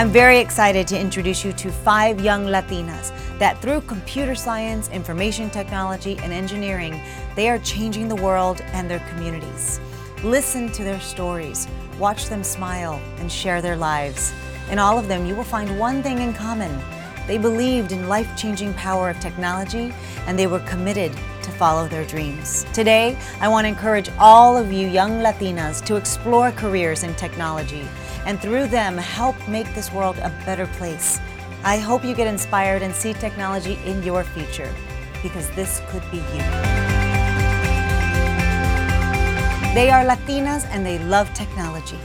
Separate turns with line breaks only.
I'm very excited to introduce you to five young Latinas that through computer science, information technology, and engineering, they are changing the world and their communities. Listen to their stories, watch them smile, and share their lives. In all of them, you will find one thing in common. They believed in life-changing power of technology, and they were committed to follow their dreams. Today, I want to encourage all of you young Latinas to explore careers in technology and through them help make this world a better place. I hope you get inspired and see technology in your future because this could be you. They are Latinas and they love technology.